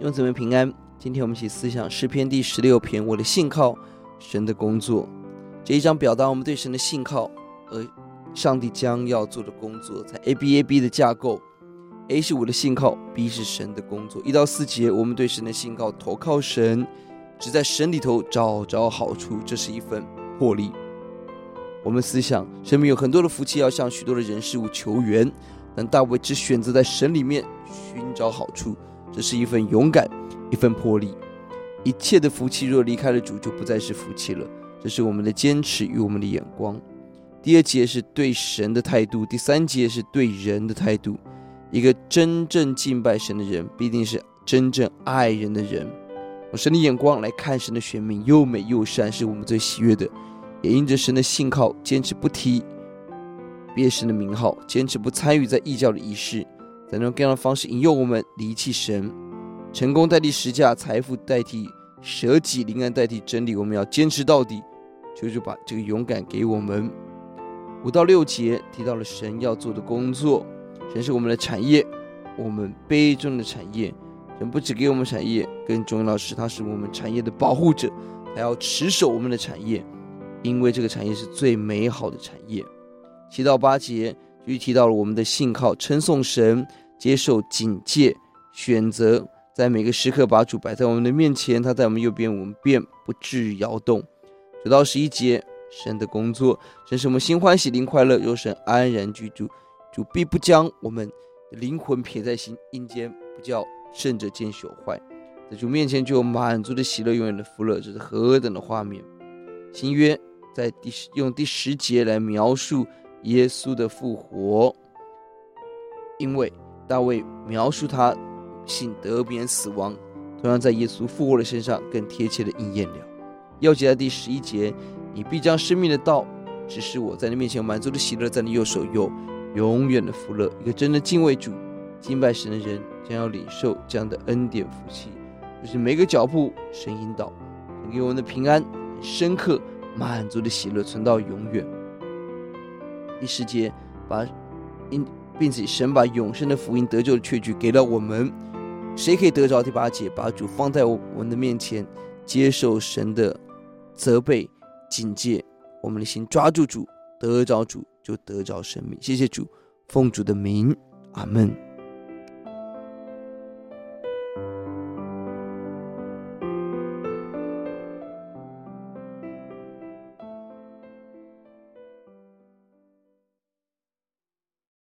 用姊妹平安。今天我们一起思想诗篇第十六篇，我的信靠神的工作。这一章表达我们对神的信靠，和上帝将要做的工作，在 A B A B 的架构，A 是我的信靠，B 是神的工作。一到四节，我们对神的信靠，投靠神，只在神里头找着好处，这是一份魄力。我们思想，生命有很多的福气要向许多的人事物求援，但大卫只选择在神里面寻找好处，这是一份勇敢。一份魄力，一切的福气若离开了主，就不再是福气了。这是我们的坚持与我们的眼光。第二节是对神的态度，第三节是对人的态度。一个真正敬拜神的人，必定是真正爱人的人。用神的眼光来看神的选民，又美又善，是我们最喜悦的。也因着神的信靠，坚持不提别神的名号，坚持不参与在异教的仪式，在那种各样的方式引诱我们离弃神。成功代替十价，财富代替舍己，灵安代替真理。我们要坚持到底，求主把这个勇敢给我们。五到六节提到了神要做的工作，神是我们的产业，我们杯中的产业。神不只给我们产业，更重要的是他是我们产业的保护者，还要持守我们的产业，因为这个产业是最美好的产业。七到八节就提到了我们的信靠，称颂神，接受警戒，选择。在每个时刻，把主摆在我们的面前，他在我们右边，我们便不致摇动。九到十一节，神的工作，神使我们心欢喜，灵快乐，有神安然居住。主必不将我们的灵魂撇在心阴间，不叫圣者见朽坏。在主面前就有满足的喜乐，永远的福乐，这是何等的画面！新约在第十用第十节来描述耶稣的复活，因为大卫描述他。信得免死亡，同样在耶稣复活的身上更贴切的应验了。钥节在第十一节，你必将生命的道只是我，在你面前满足的喜乐，在你右手有永远的福乐。一个真的敬畏主、敬拜神的人，将要领受这样的恩典福气，就是每个脚步神引导，给我们的平安、深刻、满足的喜乐存到永远。第十节，把因并且神把永生的福音得救的确据给了我们。谁可以得着第八节？把主放在我们的面前，接受神的责备、警戒，我们的心抓住主，得着主就得着生命。谢谢主，奉主的名，阿门。